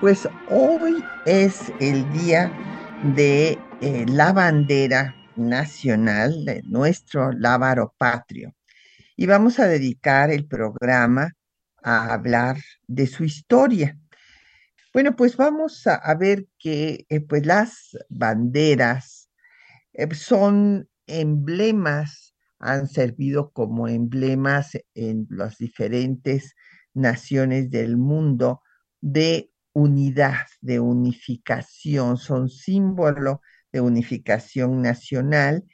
Pues hoy es el día de eh, la bandera nacional de nuestro lábaro patrio. Y vamos a dedicar el programa a hablar de su historia. Bueno, pues vamos a, ver que eh, pues las banderas eh, son emblemas, han servido como emblemas en las diferentes naciones del mundo de unidad, de unificación, son símbolo de unificación nacional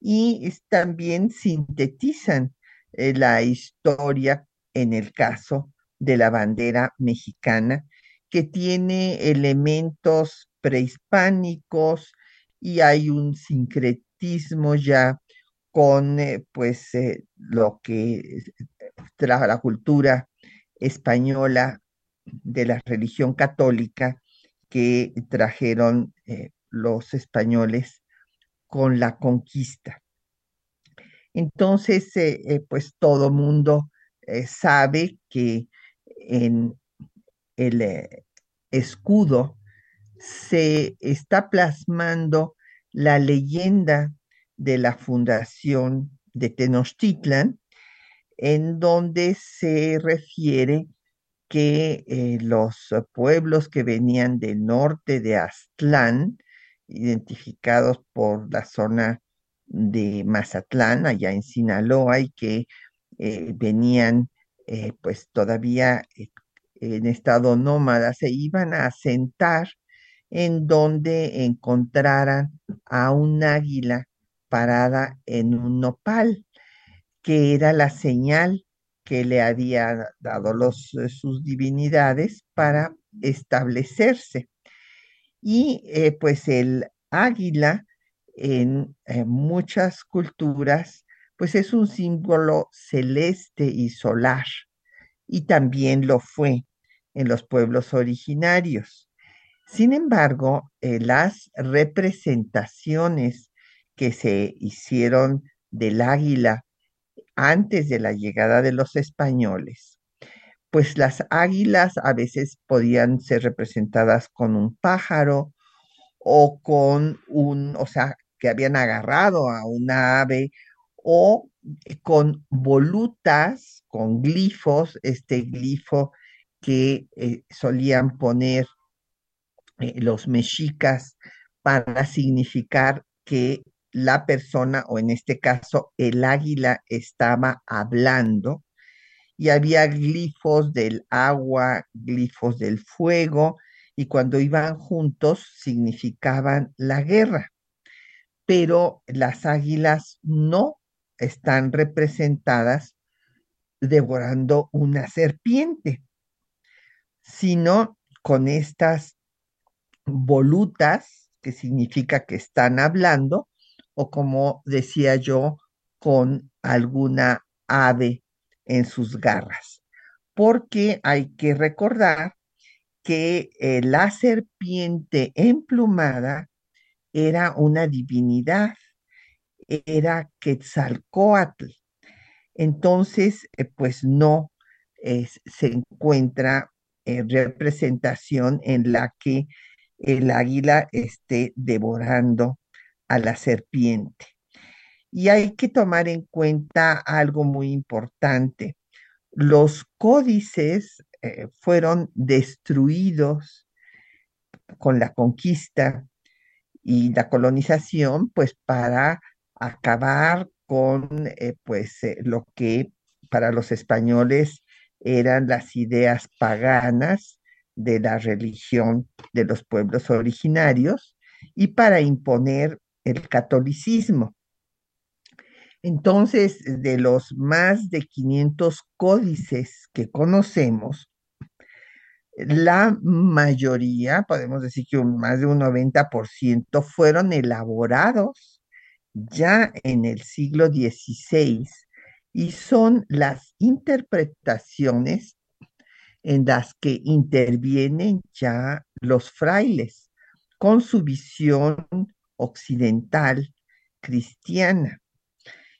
y también sintetizan eh, la historia en el caso de la bandera mexicana, que tiene elementos prehispánicos y hay un sincretismo ya con eh, pues eh, lo que la cultura española de la religión católica que trajeron eh, los españoles con la conquista. Entonces, eh, eh, pues todo mundo sabe que en el escudo se está plasmando la leyenda de la fundación de Tenochtitlan, en donde se refiere que eh, los pueblos que venían del norte de Aztlán, identificados por la zona de Mazatlán, allá en Sinaloa, y que eh, venían eh, pues todavía en estado nómada, se iban a asentar en donde encontraran a un águila parada en un nopal, que era la señal que le había dado los, eh, sus divinidades para establecerse. Y eh, pues el águila en eh, muchas culturas pues es un símbolo celeste y solar y también lo fue en los pueblos originarios. Sin embargo, las representaciones que se hicieron del águila antes de la llegada de los españoles, pues las águilas a veces podían ser representadas con un pájaro o con un, o sea, que habían agarrado a una ave o con volutas, con glifos, este glifo que eh, solían poner eh, los mexicas para significar que la persona, o en este caso el águila, estaba hablando y había glifos del agua, glifos del fuego, y cuando iban juntos significaban la guerra. Pero las águilas no están representadas devorando una serpiente, sino con estas volutas, que significa que están hablando, o como decía yo, con alguna ave en sus garras. Porque hay que recordar que eh, la serpiente emplumada era una divinidad, era Quetzalcoatl. Entonces, eh, pues no se encuentra representación en la que el águila esté devorando a la serpiente. Y hay que tomar en cuenta algo muy importante. Los códices eh, fueron destruidos con la conquista y la colonización, pues para acabar con eh, pues eh, lo que para los españoles eran las ideas paganas de la religión de los pueblos originarios y para imponer el catolicismo. Entonces, de los más de 500 códices que conocemos, la mayoría, podemos decir que más de un 90%, fueron elaborados ya en el siglo XVI y son las interpretaciones en las que intervienen ya los frailes con su visión occidental cristiana.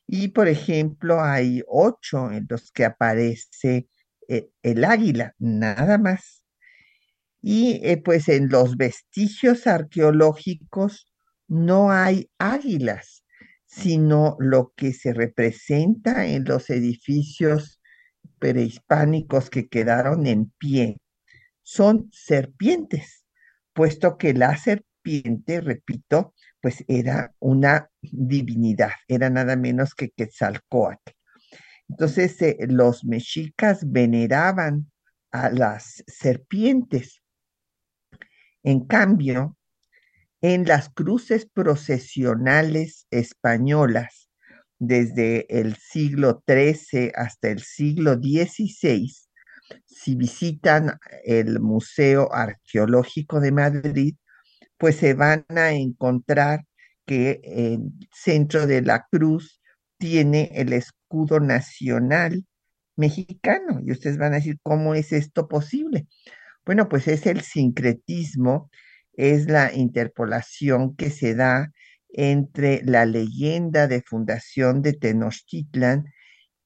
Y por ejemplo, hay ocho en los que aparece eh, el águila, nada más. Y eh, pues en los vestigios arqueológicos no hay águilas, sino lo que se representa en los edificios prehispánicos que quedaron en pie son serpientes, puesto que la serpiente, repito, pues era una divinidad, era nada menos que Quetzalcoatl. Entonces eh, los mexicas veneraban a las serpientes. En cambio, en las cruces procesionales españolas, desde el siglo XIII hasta el siglo XVI, si visitan el Museo Arqueológico de Madrid, pues se van a encontrar que el centro de la cruz tiene el escudo nacional mexicano. Y ustedes van a decir, ¿cómo es esto posible? Bueno, pues es el sincretismo, es la interpolación que se da entre la leyenda de fundación de Tenochtitlan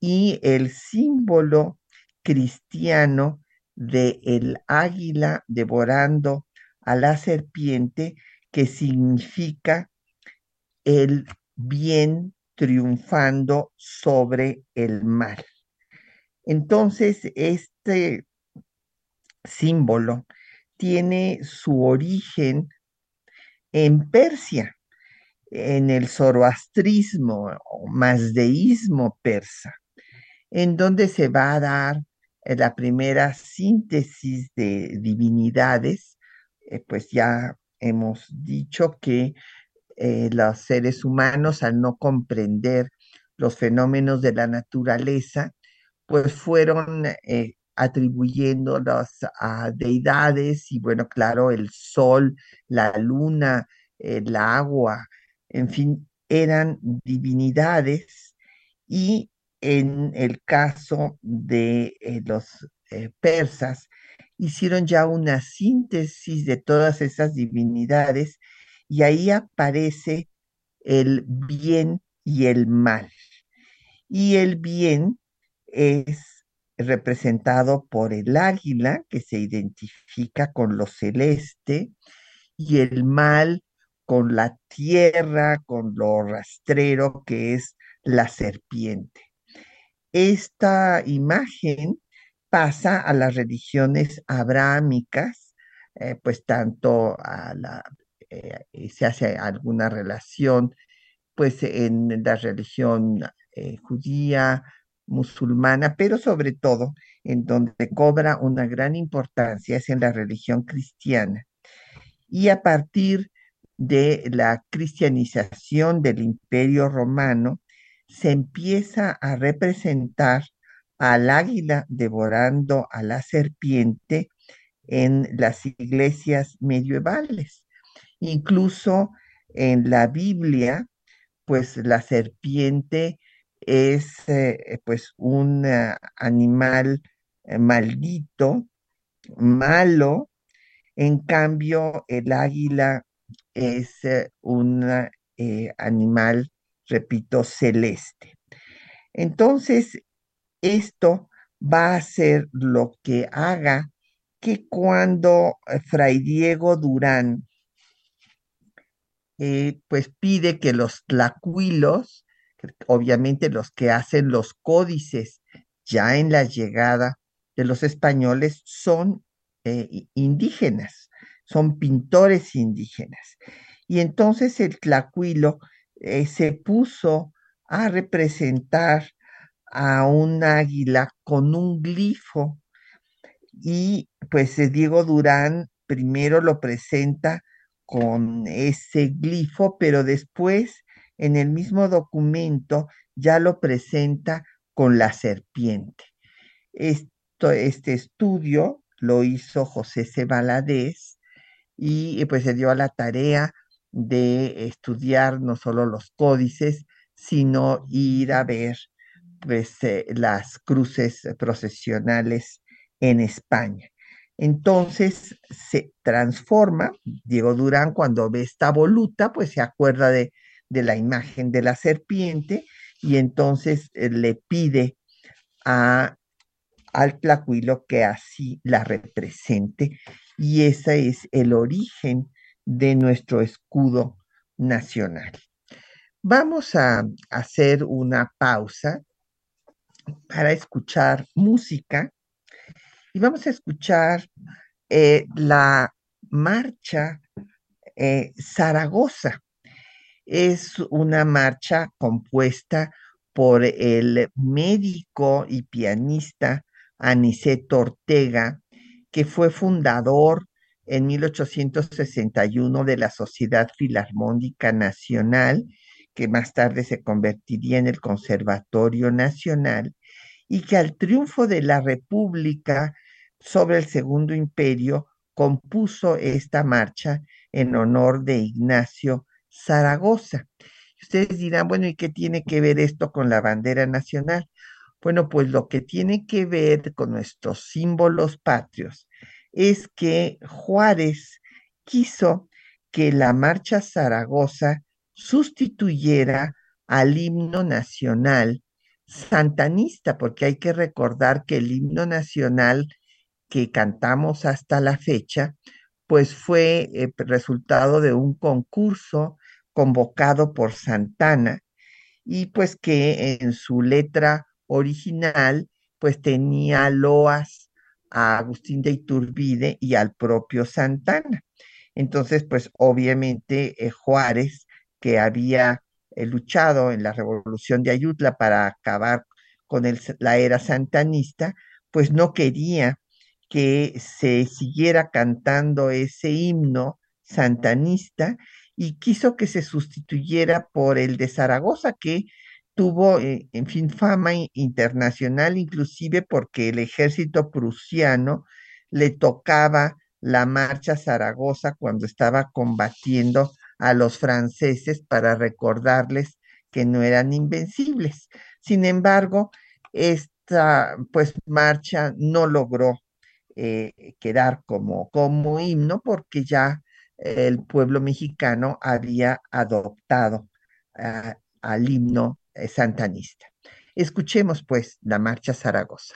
y el símbolo cristiano de el águila devorando a la serpiente, que significa el bien triunfando sobre el mal. Entonces, este símbolo tiene su origen en Persia, en el zoroastrismo o mazdeísmo persa, en donde se va a dar la primera síntesis de divinidades, eh, pues ya hemos dicho que eh, los seres humanos, al no comprender los fenómenos de la naturaleza, pues fueron eh, atribuyéndolos a deidades y bueno, claro, el sol, la luna, el agua, en fin, eran divinidades y en el caso de eh, los eh, persas, hicieron ya una síntesis de todas esas divinidades y ahí aparece el bien y el mal. Y el bien es representado por el águila, que se identifica con lo celeste, y el mal con la tierra, con lo rastrero, que es la serpiente. Esta imagen pasa a las religiones abrahámicas, eh, pues tanto eh, se hace alguna relación, pues en la religión eh, judía, musulmana, pero sobre todo en donde cobra una gran importancia es en la religión cristiana. Y a partir de la cristianización del imperio romano, se empieza a representar al águila devorando a la serpiente en las iglesias medievales. Incluso en la Biblia, pues la serpiente es eh, pues un eh, animal eh, maldito, malo, en cambio el águila es un animal, repito, celeste. Entonces, esto va a ser lo que haga que cuando Fray Diego Durán pues pide que los tlacuilos obviamente los que hacen los códices ya en la llegada de los españoles son eh, indígenas, son pintores indígenas. Y entonces el tlacuilo eh, se puso a representar a un águila con un glifo y pues eh, Diego Durán primero lo presenta con ese glifo, pero después en el mismo documento ya lo presenta con la serpiente. Esto, este estudio lo hizo José C. Valadez y pues se dio a la tarea de estudiar no solo los códices, sino ir a ver pues, las cruces procesionales en España. Entonces se transforma, Diego Durán cuando ve esta voluta, pues se acuerda de, de la imagen de la serpiente y entonces eh, le pide a, al tlacuilo que así la represente y ese es el origen de nuestro escudo nacional. Vamos a hacer una pausa para escuchar música y vamos a escuchar eh, la marcha eh, Zaragoza. Es una marcha compuesta por el médico y pianista Aniceto Ortega, que fue fundador en 1861 de la Sociedad Filarmónica Nacional, que más tarde se convertiría en el Conservatorio Nacional, y que al triunfo de la República sobre el Segundo Imperio compuso esta marcha en honor de Ignacio Zaragoza. Ustedes dirán, bueno, ¿y qué tiene que ver esto con la bandera nacional? Bueno, pues lo que tiene que ver con nuestros símbolos patrios es que Juárez quiso que la marcha Zaragoza sustituyera al himno nacional santanista, porque hay que recordar que el himno nacional que cantamos hasta la fecha, pues fue eh, resultado de un concurso convocado por Santana y pues que en su letra original pues tenía loas a Agustín de Iturbide y al propio Santana. Entonces, pues obviamente eh, Juárez, que había luchado en la revolución de Ayutla para acabar con la era santanista, pues no quería que se siguiera cantando ese himno santanista y quiso que se sustituyera por el de Zaragoza, que tuvo, eh, en fin, fama internacional, inclusive porque el ejército prusiano le tocaba la marcha Zaragoza cuando estaba combatiendo a los franceses para recordarles que no eran invencibles. Sin embargo, esta pues marcha no logró eh, quedar como, como himno porque ya el pueblo mexicano había adoptado ah, al himno eh, santanista. Escuchemos pues la marcha Zaragoza.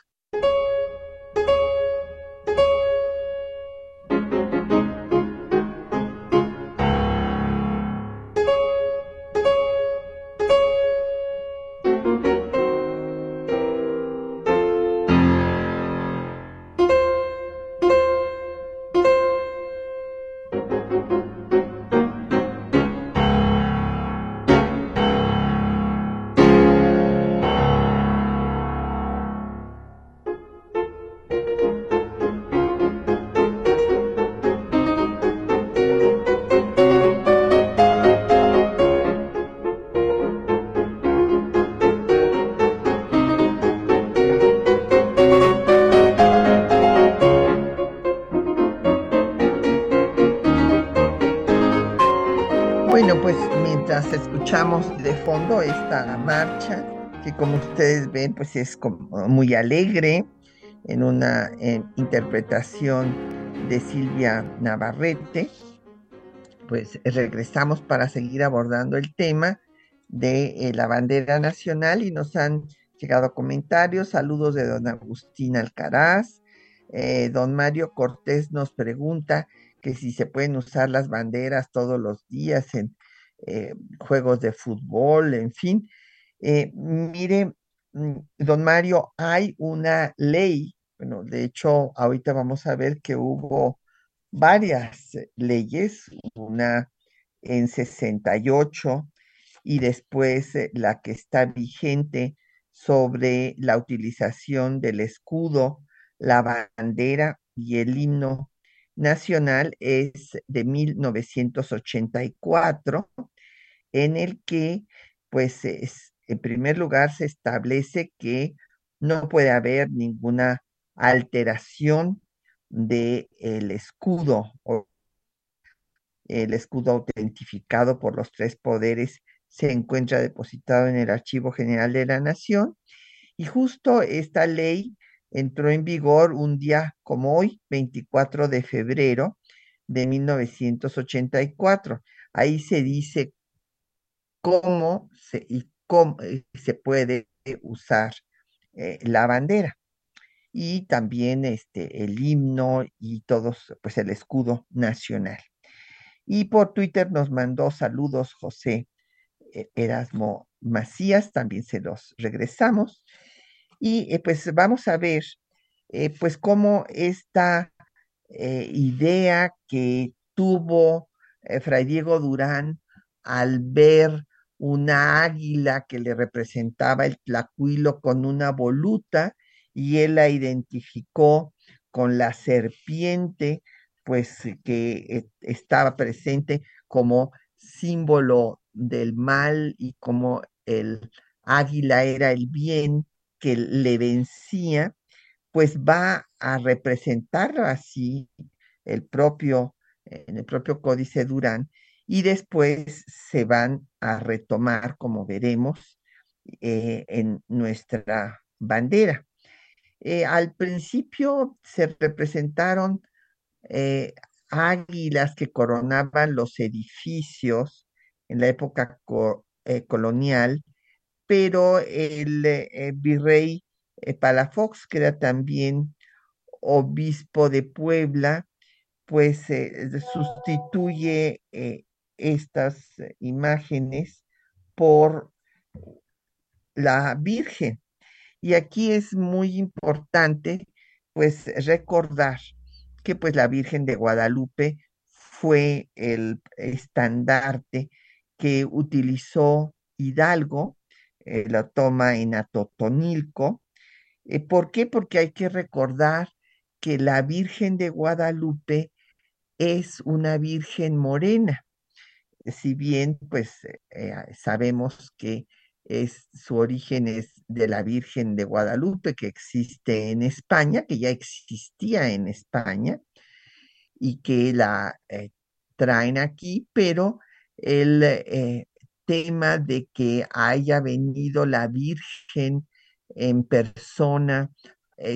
Es muy alegre, en una interpretación de Silvia Navarrete. Pues regresamos para seguir abordando el tema de eh, la bandera nacional y nos han llegado comentarios, saludos de don Agustín Alcaraz, eh, don Mario Cortés nos pregunta que si se pueden usar las banderas todos los días en eh, juegos de fútbol, en fin. Eh, mire, don Mario, hay una ley, bueno, de hecho, ahorita vamos a ver que hubo varias leyes, una en 68 y después eh, la que está vigente sobre la utilización del escudo, la bandera y el himno nacional es de 1984 en el que, pues, en primer lugar, se establece que no puede haber ninguna alteración del el escudo o el escudo autentificado por los tres poderes se encuentra depositado en el Archivo General de la Nación y justo esta ley entró en vigor un día como hoy, 24 de febrero de 1984. Ahí se dice cómo se, eh, se puede usar eh, la bandera y también este, el himno y todos, pues el escudo nacional. Y por Twitter nos mandó saludos José eh, Erasmo Macías, también se los regresamos. Y pues vamos a ver, pues cómo esta idea que tuvo Fray Diego Durán al ver una águila que le representaba el tlacuilo con una voluta y él la identificó con la serpiente, pues que eh, estaba presente como símbolo del mal y como el águila era el bien que le vencía, pues va a representar así el propio, en el propio Códice Durán, y después se van a retomar, como veremos, eh, en nuestra bandera. Eh, al principio se representaron eh, águilas que coronaban los edificios en la época colonial, pero el virrey Palafox, que era también obispo de Puebla, pues sustituye estas imágenes por la Virgen. Y aquí es muy importante pues recordar que pues la Virgen de Guadalupe fue el estandarte que utilizó Hidalgo, eh, la toma en Atotonilco. Eh, ¿Por qué? Porque hay que recordar que la Virgen de Guadalupe es una Virgen morena si bien pues eh, sabemos que es, su origen es de la Virgen de Guadalupe que existe en España, que ya existía en España y que la eh, traen aquí, pero el eh, tema de que haya venido la Virgen en persona,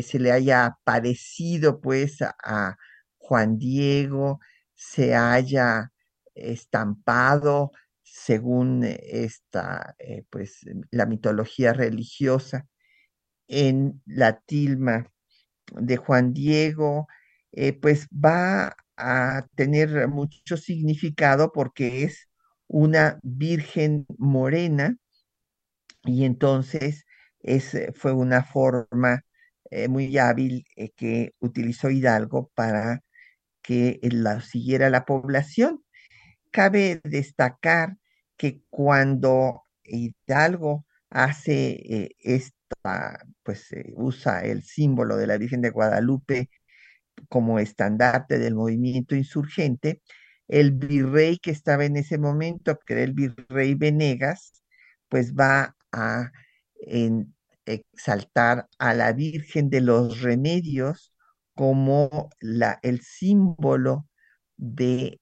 se le haya parecido pues a Juan Diego, se haya estampado según esta, eh, pues, la mitología religiosa en la tilma de Juan Diego, eh, pues va a tener mucho significado porque es una virgen morena y entonces es, fue una forma eh, muy hábil que utilizó Hidalgo para que la siguiera la población. Cabe destacar que cuando Hidalgo hace eh, esta, pues eh, usa el símbolo de la Virgen de Guadalupe como estandarte del movimiento insurgente, el virrey que estaba en ese momento, que era el virrey Venegas, pues va a exaltar a la Virgen de los Remedios como la, el símbolo de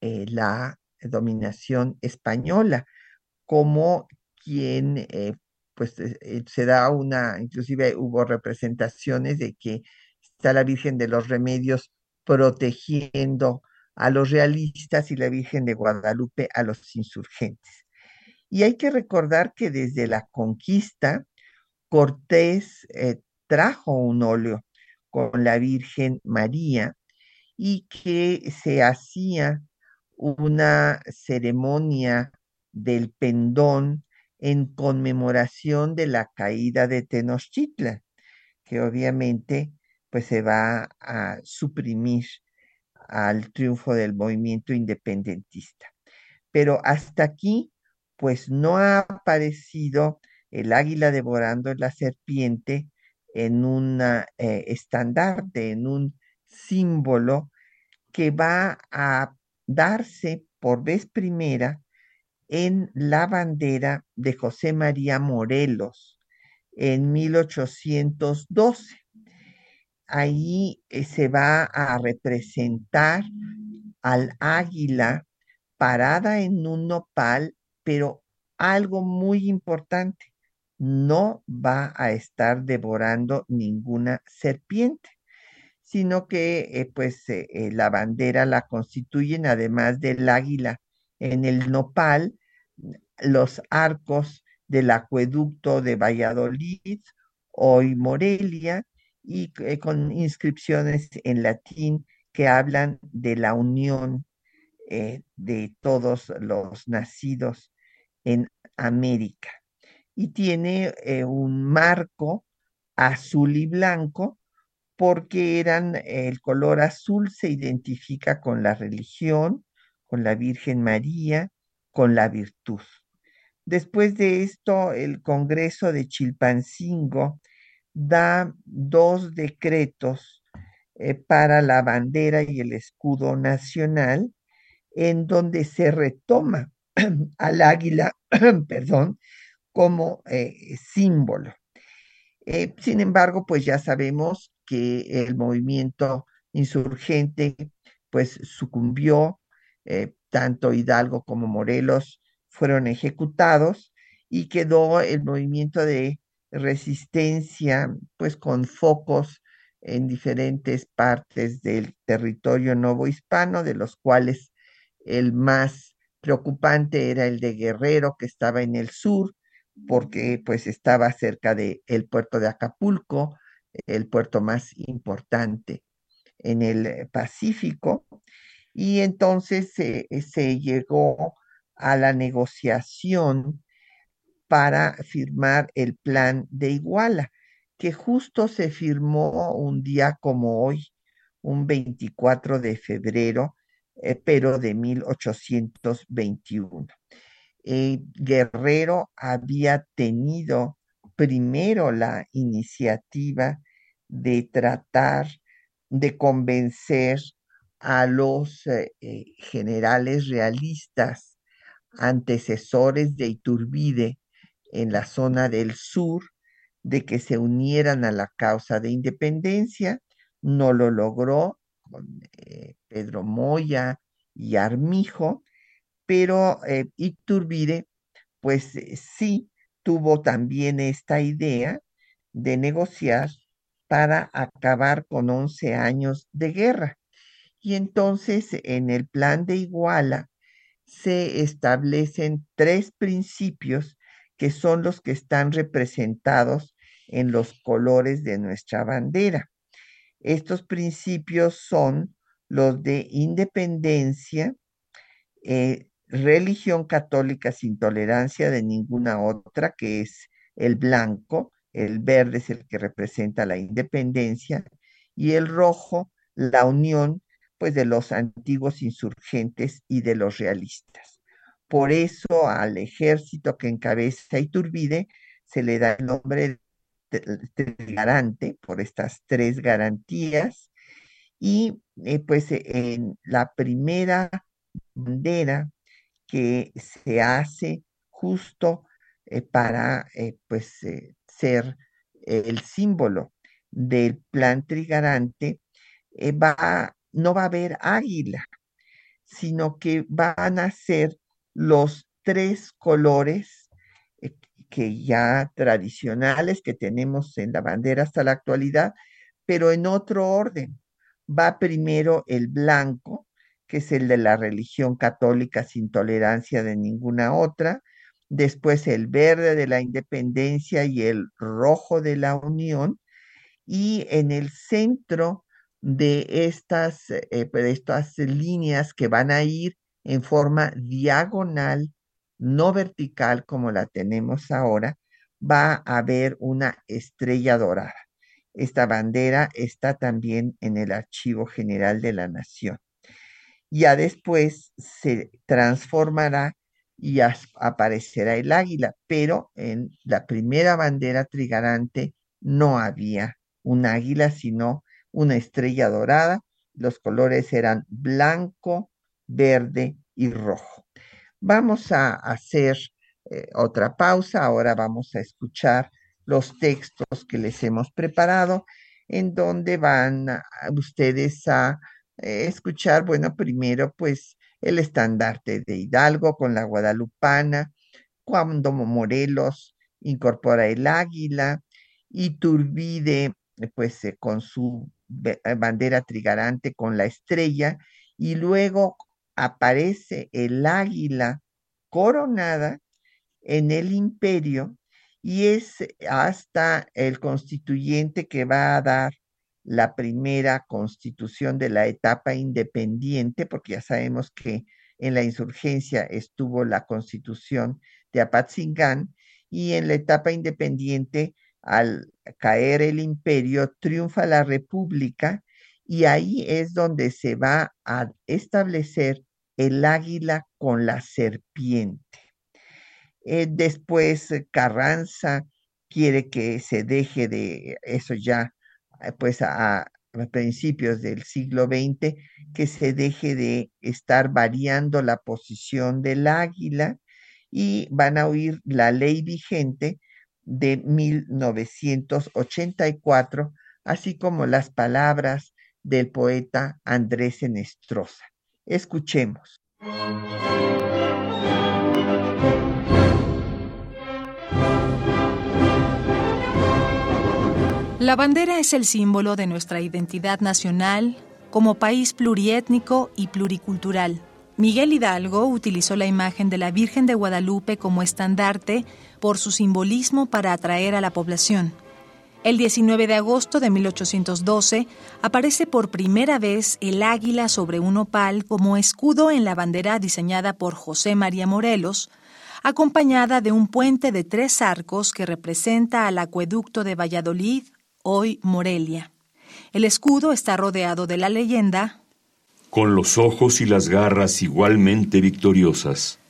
eh, la dominación española, como quien, eh, pues eh, se da una, inclusive hubo representaciones de que está la Virgen de los Remedios protegiendo a los realistas y la Virgen de Guadalupe a los insurgentes. Y hay que recordar que desde la conquista, Cortés trajo un óleo con la Virgen María y que se hacía una ceremonia del pendón en conmemoración de la caída de Tenochtitlan, que obviamente pues se va a suprimir al triunfo del movimiento independentista. Pero hasta aquí pues no ha aparecido el águila devorando la serpiente en un eh, estandarte, en un símbolo que va a darse por vez primera en la bandera de José María Morelos en 1812. ahí eh, se va a representar al águila parada en un nopal, pero algo muy importante, no va a estar devorando ninguna serpiente, sino que eh, pues eh, eh, la bandera la constituyen, además del águila en el nopal, los arcos del acueducto de Valladolid, hoy Morelia, y con inscripciones en latín que hablan de la unión de todos los nacidos en América. Y tiene un marco azul y blanco porque eran el color azul se identifica con la religión, con la Virgen María, con la virtud. Después de esto, el Congreso de Chilpancingo da dos decretos eh, para la bandera y el escudo nacional, en donde se retoma al águila, perdón, como eh, símbolo. Eh, sin embargo, pues ya sabemos que el movimiento insurgente pues sucumbió, eh, tanto Hidalgo como Morelos fueron ejecutados y quedó el movimiento de resistencia pues con focos en diferentes partes del territorio novohispano, de los cuales el más preocupante era el de Guerrero, que estaba en el sur, porque pues estaba cerca del el puerto de Acapulco, el puerto más importante en el Pacífico, y entonces se llegó a la negociación para firmar el plan de Iguala, que justo se firmó un día como hoy, un 24 de febrero, eh, pero de 1821. Eh, Guerrero había tenido primero la iniciativa de tratar de convencer a los eh, generales realistas antecesores de Iturbide en la zona del sur de que se unieran a la causa de independencia. No lo logró con eh, Pedro Moya y Armijo, pero eh, Iturbide, pues eh, sí tuvo también esta idea de negociar para acabar con 11 años de guerra. Y entonces en el plan de Iguala se establecen tres principios que son los que están representados en los colores de nuestra bandera. Estos principios son los de independencia, eh, religión católica sin tolerancia de ninguna otra, que es el blanco, el verde es el que representa la independencia, y el rojo, la unión, pues de los antiguos insurgentes y de los realistas. Por eso al ejército que encabeza Iturbide se le da el nombre de garante por estas tres garantías y eh, pues en la primera bandera que se hace justo eh, para eh, pues ser el símbolo del plan trigarante va no va a haber águila sino que van a ser los tres colores que ya tradicionales que tenemos en la bandera hasta la actualidad, pero en otro orden. Va primero el blanco, que es el de la religión católica sin tolerancia de ninguna otra, después el verde de la independencia y el rojo de la unión, y en el centro de estas, eh, de estas líneas que van a ir en forma diagonal no vertical como la tenemos ahora, va a haber una estrella dorada. Esta bandera está también en el Archivo General de la Nación. Ya después se transformará y aparecerá el águila, pero en la primera bandera trigarante no había un águila, sino una estrella dorada. Los colores eran blanco, verde y rojo. Vamos a hacer eh, otra pausa. Ahora vamos a escuchar los textos que les hemos preparado en donde van ustedes a eh, escuchar, bueno, primero pues el estandarte de Hidalgo con la guadalupana, cuando Morelos incorpora el águila, y Turbide pues eh, con su eh, bandera trigarante con la estrella, y luego aparece el águila coronada en el imperio y es hasta el constituyente que va a dar la primera constitución de la etapa independiente, porque ya sabemos que en la insurgencia estuvo la constitución de Apatzingán y en la etapa independiente, al caer el imperio, triunfa la república y ahí es donde se va a establecer el águila con la serpiente. Eh, después Carranza quiere que se deje de eso ya, pues a, a, principios del siglo XX, que se deje de estar variando la posición del águila y van a oír la ley vigente de 1984, así como las palabras del poeta Andrés Enestrosa. Escuchemos. La bandera es el símbolo de nuestra identidad nacional como país pluriétnico y pluricultural. Miguel Hidalgo utilizó la imagen de la Virgen de Guadalupe como estandarte por su simbolismo para atraer a la población. El 19 de agosto de 1812 aparece por primera vez el águila sobre un opal como escudo en la bandera diseñada por José María Morelos, acompañada de un puente de tres arcos que representa al acueducto de Valladolid, hoy Morelia. El escudo está rodeado de la leyenda Con los ojos y las garras igualmente victoriosas.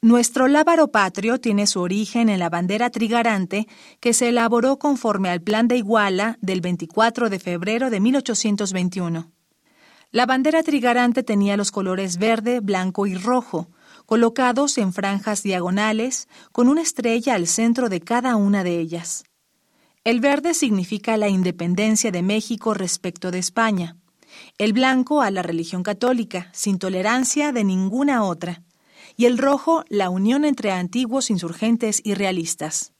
Nuestro lábaro patrio tiene su origen en la bandera trigarante que se elaboró conforme al Plan de Iguala del 24 de febrero de 1821. La bandera trigarante tenía los colores verde, blanco y rojo, colocados en franjas diagonales, con una estrella al centro de cada una de ellas. El verde significa la independencia de México respecto de España. El blanco a la religión católica, sin tolerancia de ninguna otra. Y el rojo, la unión entre antiguos insurgentes y realistas.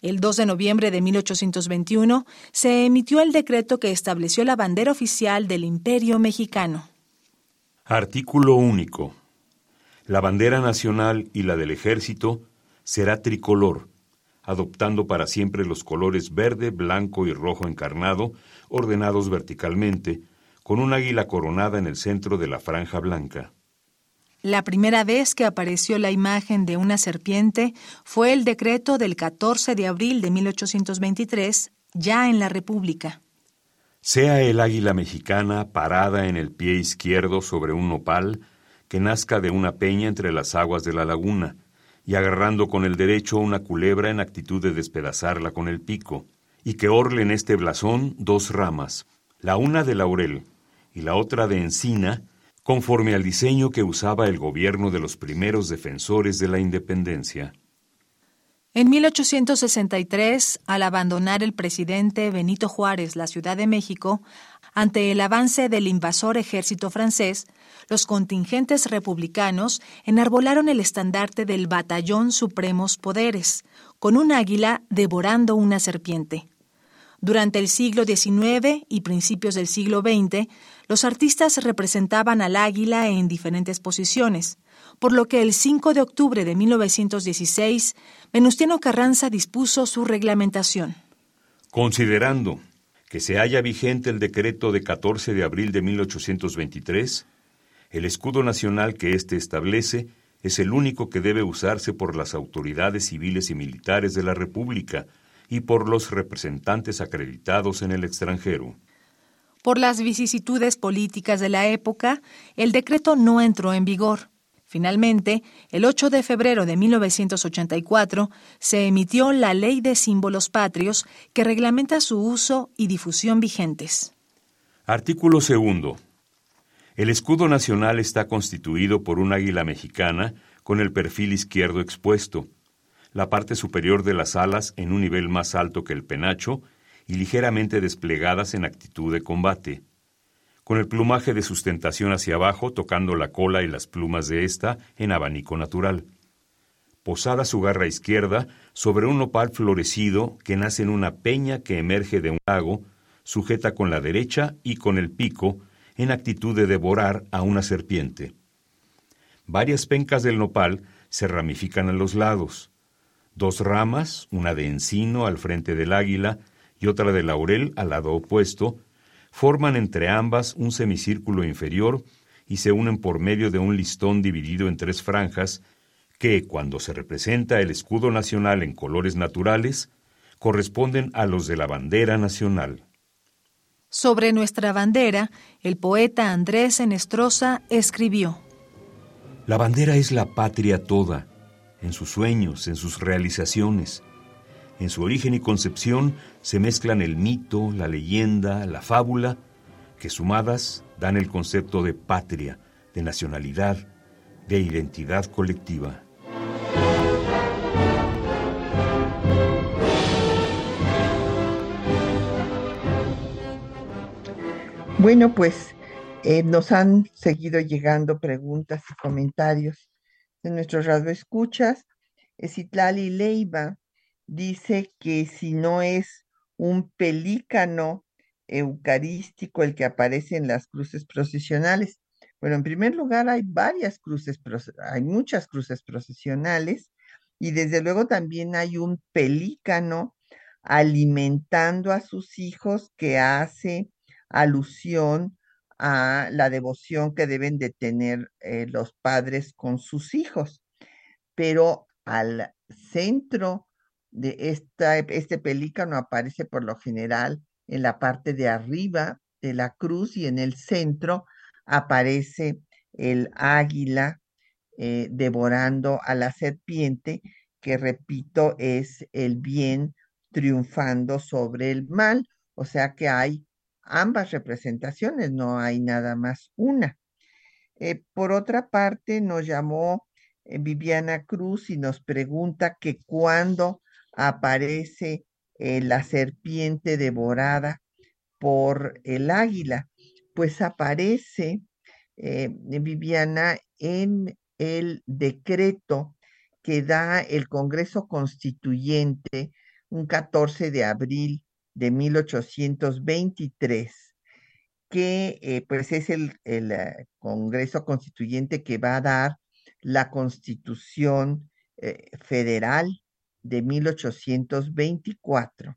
El 2 de noviembre de 1821 se emitió el decreto que estableció la bandera oficial del Imperio mexicano. Artículo único. La bandera nacional y la del ejército será tricolor adoptando para siempre los colores verde, blanco y rojo encarnado, ordenados verticalmente, con un águila coronada en el centro de la franja blanca. La primera vez que apareció la imagen de una serpiente fue el decreto del 14 de abril de 1823, ya en la República. Sea el águila mexicana parada en el pie izquierdo sobre un nopal que nazca de una peña entre las aguas de la laguna, y agarrando con el derecho una culebra en actitud de despedazarla con el pico, y que orle en este blasón dos ramas, la una de laurel y la otra de encina, conforme al diseño que usaba el gobierno de los primeros defensores de la independencia. En 1863, al abandonar el presidente Benito Juárez la Ciudad de México, ante el avance del invasor ejército francés, los contingentes republicanos enarbolaron el estandarte del Batallón Supremos Poderes, con un águila devorando una serpiente. Durante el siglo XIX y principios del siglo XX, los artistas representaban al águila en diferentes posiciones, por lo que el 5 de octubre de 1916, Venustiano Carranza dispuso su reglamentación. Considerando que se halla vigente el decreto de 14 de abril de 1823, el escudo nacional que éste establece es el único que debe usarse por las autoridades civiles y militares de la República y por los representantes acreditados en el extranjero. Por las vicisitudes políticas de la época, el decreto no entró en vigor. Finalmente, el 8 de febrero de 1984 se emitió la Ley de Símbolos Patrios que reglamenta su uso y difusión vigentes. Artículo segundo. El escudo nacional está constituido por un águila mexicana con el perfil izquierdo expuesto, la parte superior de las alas en un nivel más alto que el penacho y ligeramente desplegadas en actitud de combate, con el plumaje de sustentación hacia abajo tocando la cola y las plumas de ésta en abanico natural. Posada su garra izquierda sobre un nopal florecido que nace en una peña que emerge de un lago, sujeta con la derecha y con el pico, en actitud de devorar a una serpiente. Varias pencas del nopal se ramifican a los lados. Dos ramas, una de encino al frente del águila y otra de laurel al lado opuesto, forman entre ambas un semicírculo inferior y se unen por medio de un listón dividido en tres franjas que, cuando se representa el escudo nacional en colores naturales, corresponden a los de la bandera nacional. Sobre nuestra bandera, el poeta Andrés Enestrosa escribió La bandera es la patria toda, en sus sueños, en sus realizaciones. En su origen y concepción se mezclan el mito, la leyenda, la fábula, que sumadas dan el concepto de patria, de nacionalidad, de identidad colectiva. Bueno, pues eh, nos han seguido llegando preguntas y comentarios de nuestros radioescuchas. Esitlali Leiva dice que si no es un pelícano eucarístico el que aparece en las cruces procesionales. Bueno, en primer lugar hay varias cruces, hay muchas cruces procesionales y desde luego también hay un pelícano alimentando a sus hijos que hace alusión a la devoción que deben de tener eh, los padres con sus hijos. Pero al centro de esta, este pelícano aparece por lo general en la parte de arriba de la cruz y en el centro aparece el águila eh, devorando a la serpiente, que repito es el bien triunfando sobre el mal, o sea que hay ambas representaciones, no hay nada más una. Eh, por otra parte, nos llamó eh, Viviana Cruz y nos pregunta que cuándo aparece eh, la serpiente devorada por el águila. Pues aparece, Viviana, en el decreto que da el Congreso Constituyente un 14 de abril de 1823, que eh, pues es el, eh, Congreso Constituyente que va a dar la Constitución eh, Federal de 1824.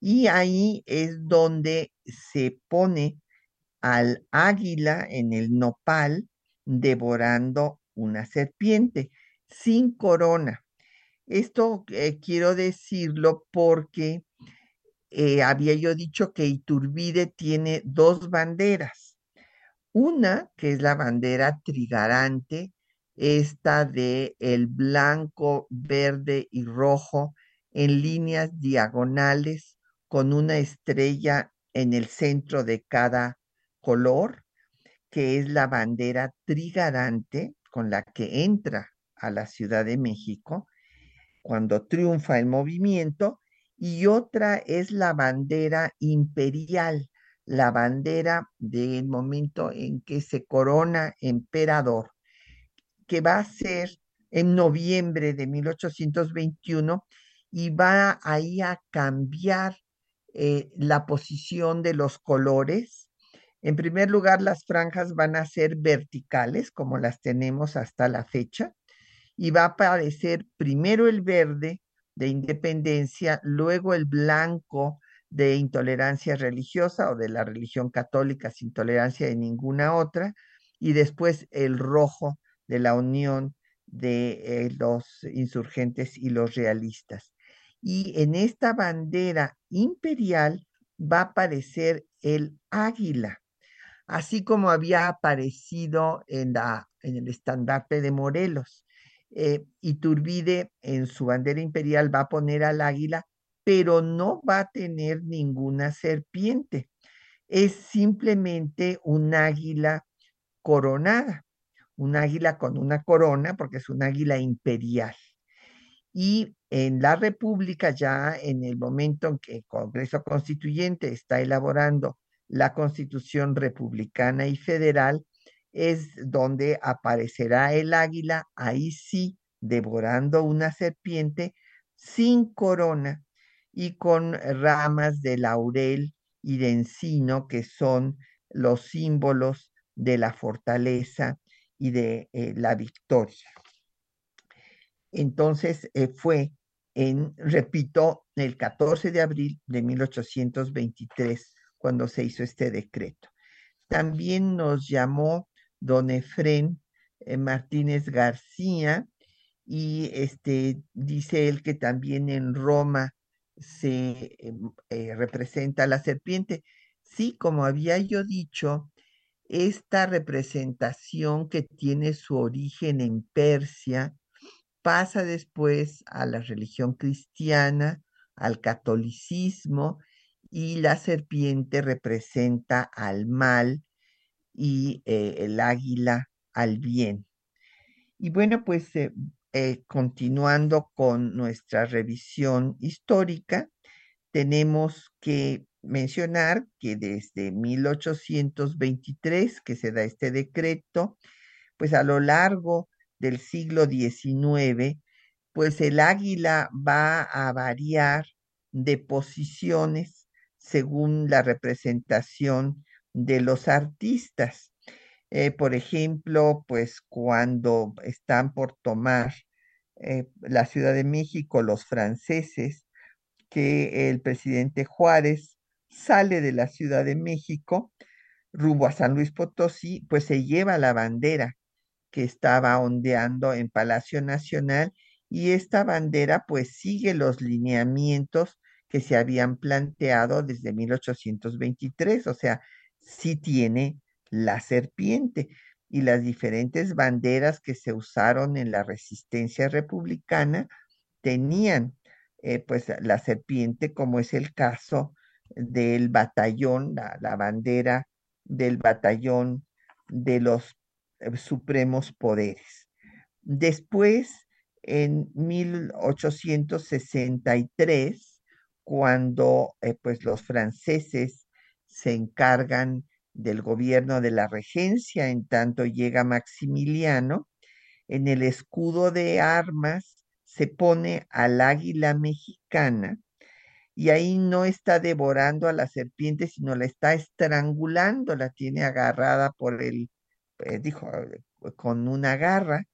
Y ahí es donde se pone al águila en el nopal devorando una serpiente sin corona. Esto quiero decirlo porque eh, había yo dicho que Iturbide tiene dos banderas. Una, que es la bandera trigarante, esta de el blanco, verde y rojo en líneas diagonales con una estrella en el centro de cada color, que es la bandera trigarante con la que entra a la Ciudad de México cuando triunfa el movimiento y otra es la bandera imperial, la bandera del momento en que se corona emperador, que va a ser en noviembre de 1821 y va ahí a cambiar eh, la posición de los colores. En primer lugar, las franjas van a ser verticales, como las tenemos hasta la fecha, y va a aparecer primero el verde, de independencia, luego el blanco de intolerancia religiosa o de la religión católica sin tolerancia de ninguna otra, y después el rojo de la unión de eh, los insurgentes y los realistas. Y en esta bandera imperial va a aparecer el águila, así como había aparecido en, la, en el estandarte de Morelos. Eh, Iturbide en su bandera imperial va a poner al águila, pero no va a tener ninguna serpiente. Es simplemente un águila coronada, un águila con una corona, porque es un águila imperial. Y en la República, ya en el momento en que el Congreso Constituyente está elaborando la Constitución republicana y federal, es donde aparecerá el águila, ahí sí, devorando una serpiente sin corona y con ramas de laurel y de encino, que son los símbolos de la fortaleza y de eh, la victoria. Entonces eh, fue en, repito, el 14 de abril de 1823 cuando se hizo este decreto. También nos llamó don Efrén eh, Martínez García y este, dice él que también en Roma se em, representa la serpiente. Sí, como había yo dicho, esta representación que tiene su origen en Persia pasa después a la religión cristiana, al catolicismo, y la serpiente representa al mal y eh, el águila al bien. Y bueno, pues eh, eh, continuando con nuestra revisión histórica, tenemos que mencionar que desde 1823 que se da este decreto, pues a lo largo del siglo XIX, pues el águila va a variar de posiciones según la representación de los artistas. Eh, por ejemplo, pues cuando están por tomar eh, la Ciudad de México los franceses, que el presidente Juárez sale de la Ciudad de México rumbo a San Luis Potosí, pues se lleva la bandera que estaba ondeando en Palacio Nacional y esta bandera pues sigue los lineamientos que se habían planteado desde 1823, o sea, sí tiene la serpiente y las diferentes banderas que se usaron en la resistencia republicana tenían eh, pues la serpiente, como es el caso del batallón, la, bandera del batallón de los eh, supremos poderes. Después, en 1863, cuando eh, pues los franceses se encargan del gobierno de la regencia, en tanto llega Maximiliano, en el escudo de armas se pone al águila mexicana y ahí no está devorando a la serpiente, sino la está estrangulando, la tiene agarrada por el, eh, dijo, con una garra.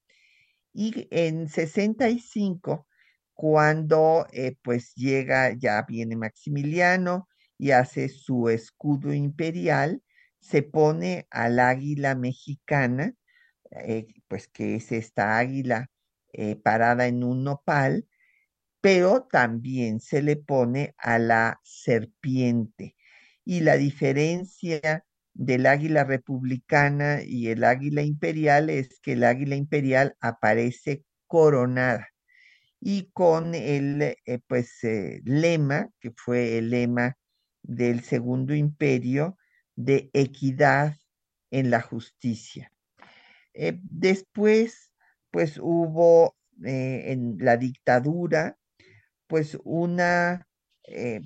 Y en 65, cuando eh, pues llega, ya viene Maximiliano y hace su escudo imperial, se pone al águila mexicana, eh, pues que es esta águila eh, parada en un nopal, pero también se le pone a la serpiente. Y la diferencia del águila republicana y el águila imperial es que el águila imperial aparece coronada y con el eh, pues lema que fue el lema del segundo imperio de equidad en la justicia. Eh, después, pues hubo eh, en la dictadura, pues una eh,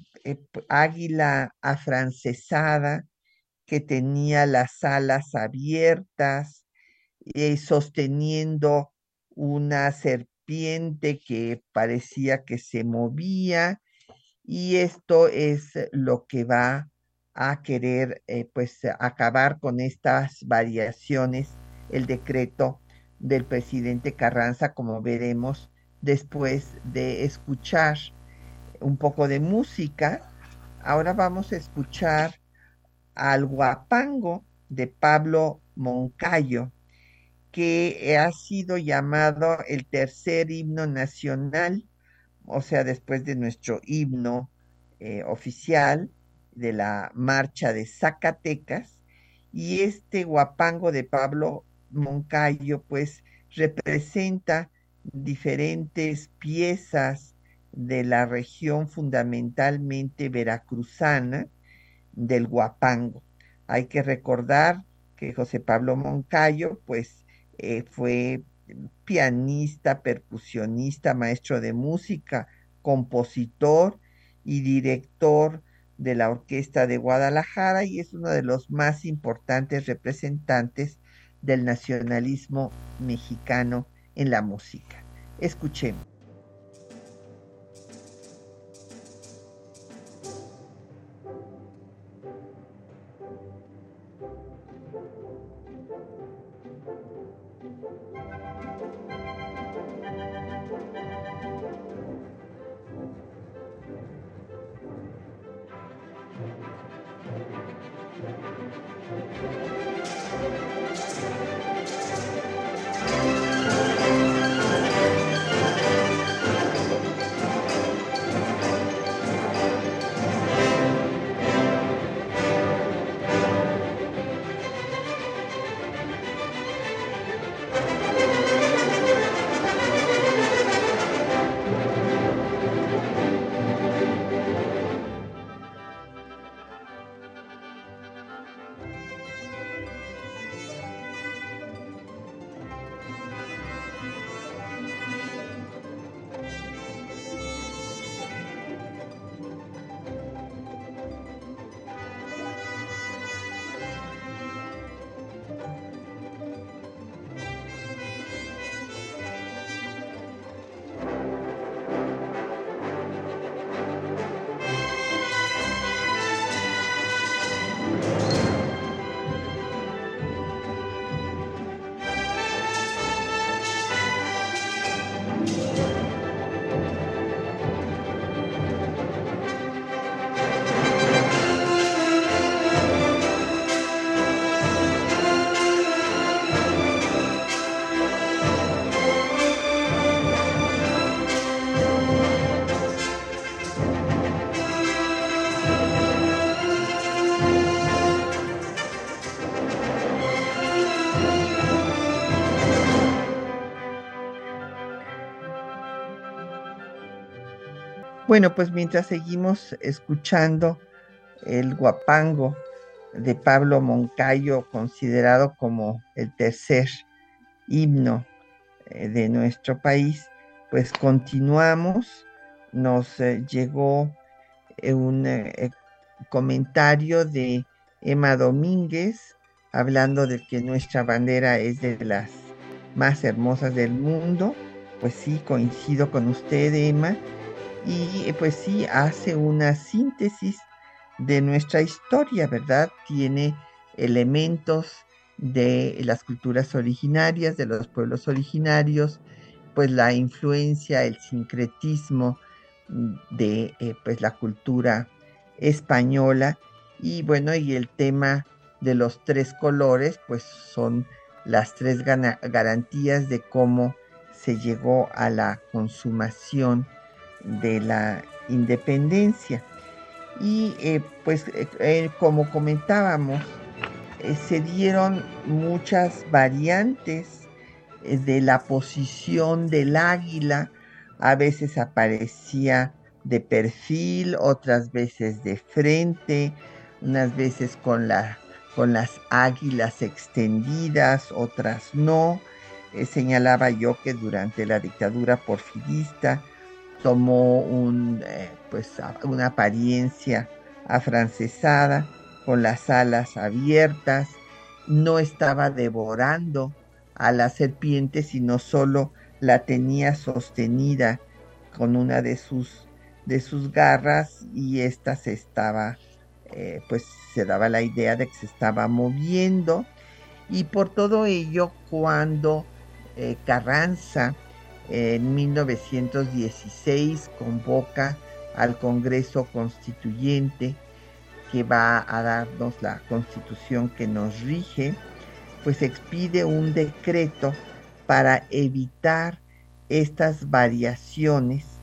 águila afrancesada que tenía las alas abiertas, sosteniendo una serpiente que parecía que se movía, y esto es lo que va a querer eh, pues acabar con estas variaciones el decreto del presidente Carranza, como veremos después de escuchar un poco de música. Ahora vamos a escuchar al guapango de Pablo Moncayo, que ha sido llamado el tercer himno nacional, o sea, después de nuestro himno eh, oficial, de la marcha de Zacatecas y este guapango de Pablo Moncayo pues representa diferentes piezas de la región fundamentalmente veracruzana del guapango. Hay que recordar que José Pablo Moncayo pues eh, fue pianista, percusionista, maestro de música, compositor y director de la Orquesta de Guadalajara y es uno de los más importantes representantes del nacionalismo mexicano en la música. Escuchemos. Bueno, pues mientras seguimos escuchando el guapango de Pablo Moncayo, considerado como el tercer himno eh, de nuestro país, pues continuamos. Nos eh, llegó eh, un comentario de Emma Domínguez hablando de que nuestra bandera es de las más hermosas del mundo. Pues sí, coincido con usted, Emma y pues sí hace una síntesis de nuestra historia, ¿verdad? Tiene elementos de las culturas originarias, de los pueblos originarios, pues la influencia, el sincretismo de eh, pues la cultura española y bueno, y el tema de los tres colores, pues son las tres garantías de cómo se llegó a la consumación de la independencia. Y eh, pues eh, eh, como comentábamos, se dieron muchas variantes de la posición del águila. A veces aparecía de perfil, otras veces de frente, unas veces con, con las águilas extendidas, otras no. señalaba yo que durante la dictadura porfirista tomó un, eh, pues, una apariencia afrancesada, con las alas abiertas, no estaba devorando a la serpiente, sino solo la tenía sostenida con una de sus, de sus garras y ésta se estaba, eh, pues se daba la idea de que se estaba moviendo. Y por todo ello cuando eh, Carranza en 1916 convoca al Congreso Constituyente que va a darnos la constitución que nos rige, pues expide un decreto para evitar estas variaciones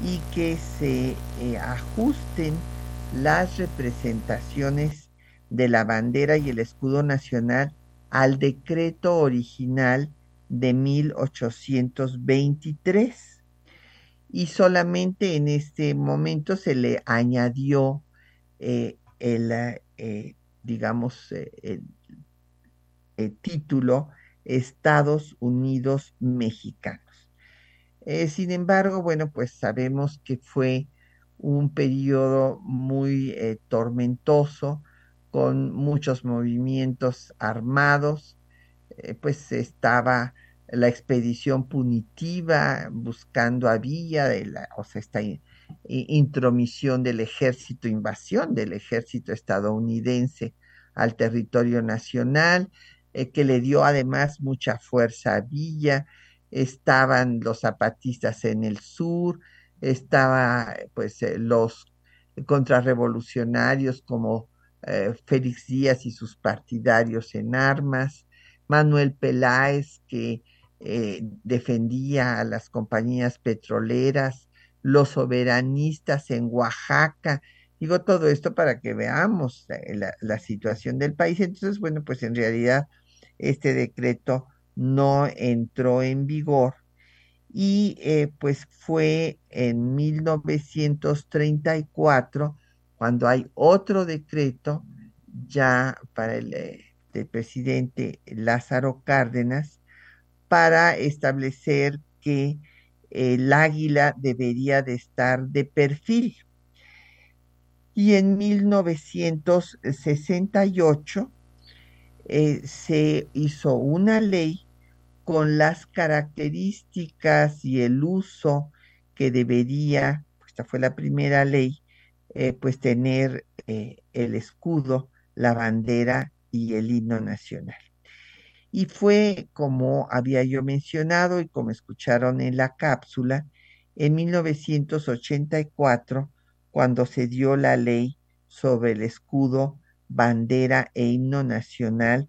y que se eh, ajusten las representaciones de la bandera y el escudo nacional al decreto original de 1823 y solamente en este momento se le añadió eh, el, eh, digamos, eh, el, título Estados Unidos mexicanos. Sin embargo, bueno, pues sabemos que fue un periodo muy tormentoso, con muchos movimientos armados, pues estaba la expedición punitiva buscando a Villa, de la, o sea, esta intromisión del ejército, invasión del ejército estadounidense al territorio nacional, eh, que le dio además mucha fuerza a Villa, estaban los zapatistas en el sur, estaba pues eh, los contrarrevolucionarios como eh, Félix Díaz y sus partidarios en armas, Manuel Peláez que defendía a las compañías petroleras, los soberanistas en Oaxaca, Digo todo esto para que veamos la, la, situación del país. Entonces, bueno, pues en realidad este decreto no entró en vigor y eh, pues fue en 1934 cuando hay otro decreto ya para el, eh, presidente Lázaro Cárdenas para establecer que el águila debería de estar de perfil. Y en 1968 eh, se hizo una ley con las características y el uso que debería, esta fue la primera ley, eh, pues tener eh, el escudo, la bandera y el himno nacional. Y fue, como había yo mencionado y como escucharon en la cápsula, en 1984 cuando se dio la ley sobre el escudo, bandera e himno nacional,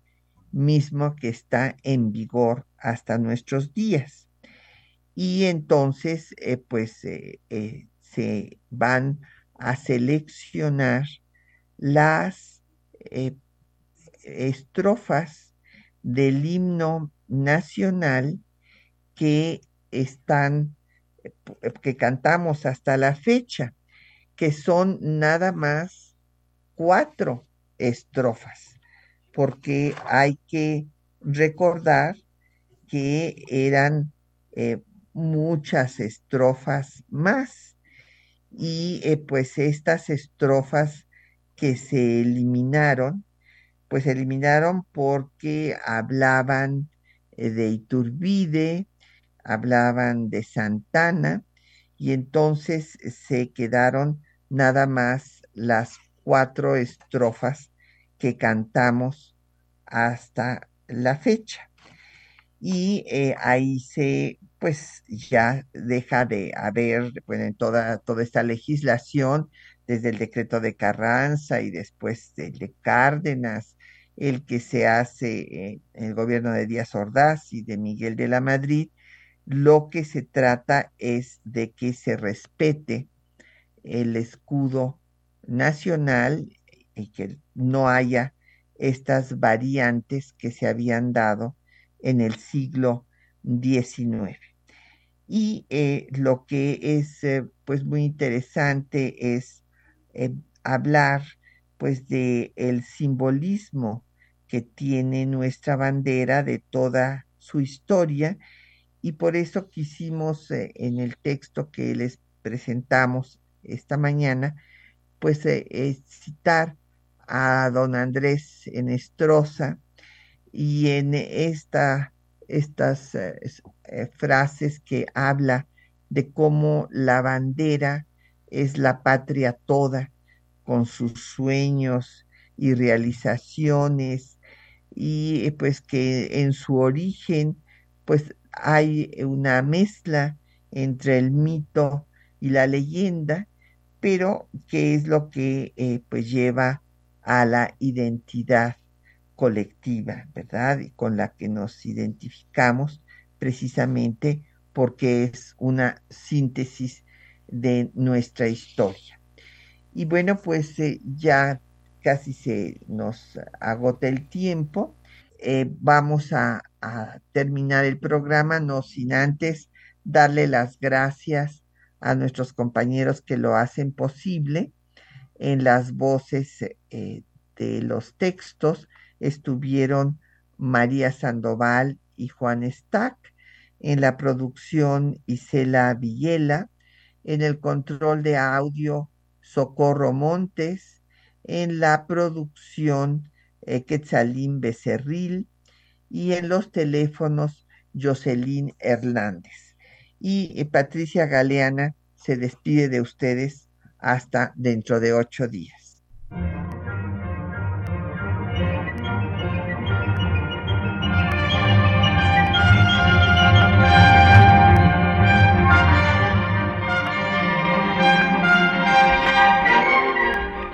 mismo que está en vigor hasta nuestros días. Y entonces, eh, pues, eh, eh, se van a seleccionar las estrofas del himno nacional que están, que cantamos hasta la fecha que son nada más cuatro estrofas, porque hay que recordar que eran eh, muchas estrofas más y eh, pues estas estrofas que se eliminaron, pues eliminaron porque hablaban eh, de Iturbide, hablaban de Santana y entonces se quedaron nada más las cuatro estrofas que cantamos hasta la fecha. Y eh, ahí se, pues ya deja de haber, en toda, toda esta legislación, desde el decreto de Carranza y después el de Cárdenas, el que se hace en el gobierno de Díaz Ordaz y de Miguel de la Madrid, lo que se trata es de que se respete el escudo nacional y que no haya estas variantes que se habían dado en el siglo XIX. Y eh, lo que es eh, pues muy interesante es eh, hablar pues de el simbolismo que tiene nuestra bandera de toda su historia y por eso quisimos en el texto que les presentamos esta mañana, pues eh, eh, citar a don Andrés Enestrosa y en esta, estas eh, frases que habla de cómo la bandera es la patria toda, con sus sueños y realizaciones, y pues que en su origen pues hay una mezcla entre el mito y la leyenda, pero que es lo que eh, pues lleva a la identidad colectiva, ¿verdad? Y con la que nos identificamos precisamente porque es una síntesis de nuestra historia. Y bueno, pues eh, ya casi se nos agota el tiempo. Eh, vamos a, terminar el programa, no sin antes darle las gracias a nuestros compañeros que lo hacen posible. En las voces eh, de los textos estuvieron María Sandoval y Juan Stack, en la producción Isela Villela, en el control de audio Socorro Montes, en la producción eh, Quetzalín Becerril y en los teléfonos Jocelyn Hernández. Y eh, Patricia Galeana se despide de ustedes hasta dentro de ocho días.